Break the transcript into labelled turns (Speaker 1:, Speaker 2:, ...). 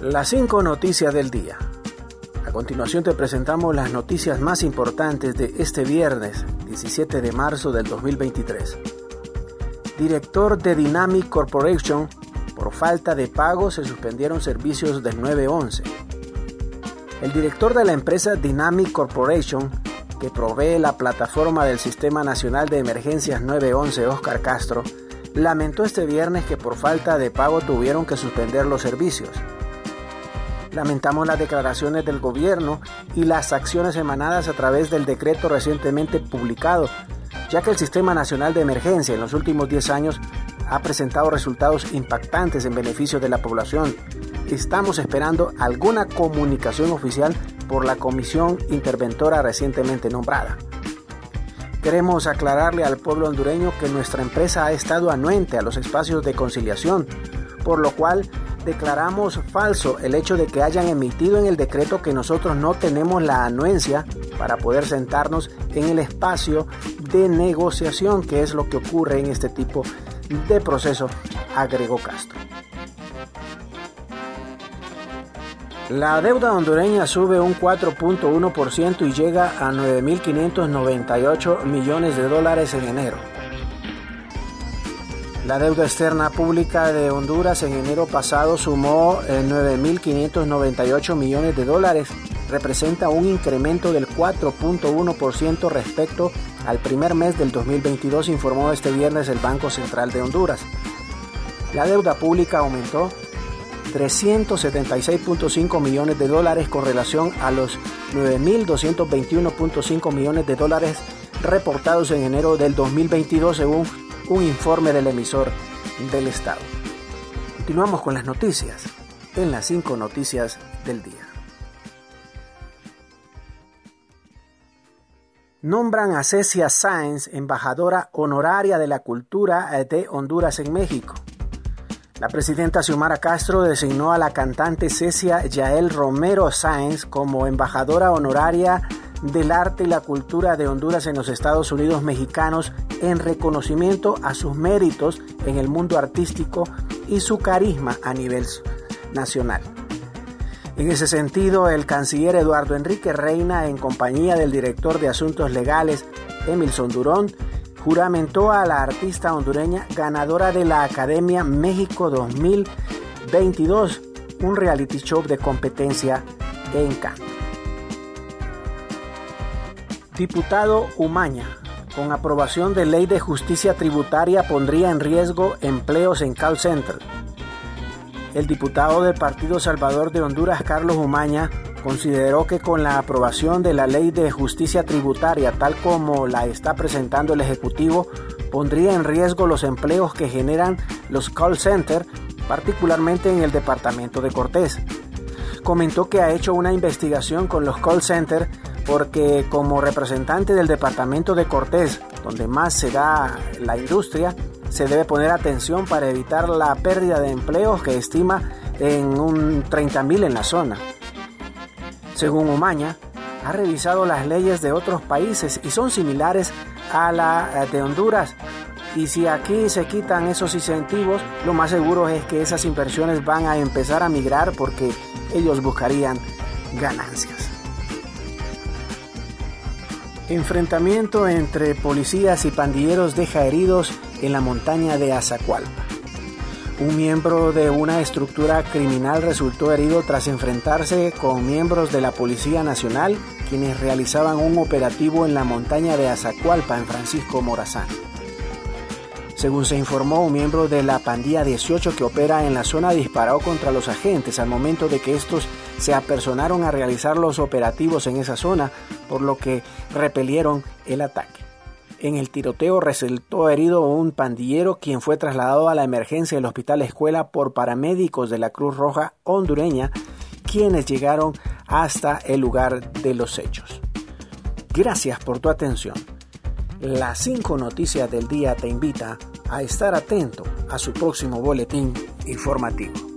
Speaker 1: Las cinco noticias del día. A continuación te presentamos las noticias más importantes de este viernes 17 de marzo del 2023. Director de Dynamic Corporation, por falta de pago se suspendieron servicios del 911. El director de la empresa Dynamic Corporation, que provee la plataforma del Sistema Nacional de Emergencias 911, Oscar Castro, lamentó este viernes que por falta de pago tuvieron que suspender los servicios. Lamentamos las declaraciones del gobierno y las acciones emanadas a través del decreto recientemente publicado, ya que el Sistema Nacional de Emergencia en los últimos 10 años ha presentado resultados impactantes en beneficio de la población. Estamos esperando alguna comunicación oficial por la comisión interventora recientemente nombrada. Queremos aclararle al pueblo hondureño que nuestra empresa ha estado anuente a los espacios de conciliación, por lo cual declaramos falso el hecho de que hayan emitido en el decreto que nosotros no tenemos la anuencia para poder sentarnos en el espacio de negociación, que es lo que ocurre en este tipo de proceso, agregó Castro. La deuda hondureña sube un 4.1% y llega a 9.598 millones de dólares en enero. La deuda externa pública de Honduras en enero pasado sumó 9.598 eh, millones de dólares. Representa un incremento del 4.1% respecto al primer mes del 2022, informó este viernes el Banco Central de Honduras. La deuda pública aumentó 376.5 millones de dólares con relación a los 9.221.5 millones de dólares reportados en enero del 2022 según un informe del emisor del Estado. Continuamos con las noticias en las cinco noticias del día. Nombran a Cecia Sáenz embajadora honoraria de la cultura de Honduras en México. La presidenta Xiomara Castro designó a la cantante Cecia Yael Romero Sáenz como embajadora honoraria del arte y la cultura de Honduras en los Estados Unidos mexicanos en reconocimiento a sus méritos en el mundo artístico y su carisma a nivel nacional. En ese sentido, el canciller Eduardo Enrique Reina, en compañía del director de Asuntos Legales, Emilson Durón, juramentó a la artista hondureña ganadora de la Academia México 2022, un reality show de competencia en canto. Diputado Umaña, con aprobación de ley de justicia tributaria pondría en riesgo empleos en call center. El diputado del Partido Salvador de Honduras, Carlos Umaña, consideró que con la aprobación de la ley de justicia tributaria tal como la está presentando el Ejecutivo, pondría en riesgo los empleos que generan los call centers, particularmente en el departamento de Cortés. Comentó que ha hecho una investigación con los call centers porque como representante del departamento de Cortés, donde más se da la industria, se debe poner atención para evitar la pérdida de empleos que estima en un 30.000 en la zona. Según Umaña, ha revisado las leyes de otros países y son similares a la de Honduras. Y si aquí se quitan esos incentivos, lo más seguro es que esas inversiones van a empezar a migrar porque ellos buscarían ganancias. Enfrentamiento entre policías y pandilleros deja heridos en la montaña de Azacualpa. Un miembro de una estructura criminal resultó herido tras enfrentarse con miembros de la Policía Nacional, quienes realizaban un operativo en la montaña de Azacualpa en Francisco Morazán. Según se informó, un miembro de la pandilla 18 que opera en la zona disparó contra los agentes al momento de que estos se apersonaron a realizar los operativos en esa zona, por lo que repelieron el ataque. En el tiroteo resultó herido un pandillero quien fue trasladado a la emergencia del Hospital Escuela por paramédicos de la Cruz Roja hondureña, quienes llegaron hasta el lugar de los hechos. Gracias por tu atención. Las cinco noticias del día te invita a estar atento a su próximo boletín informativo.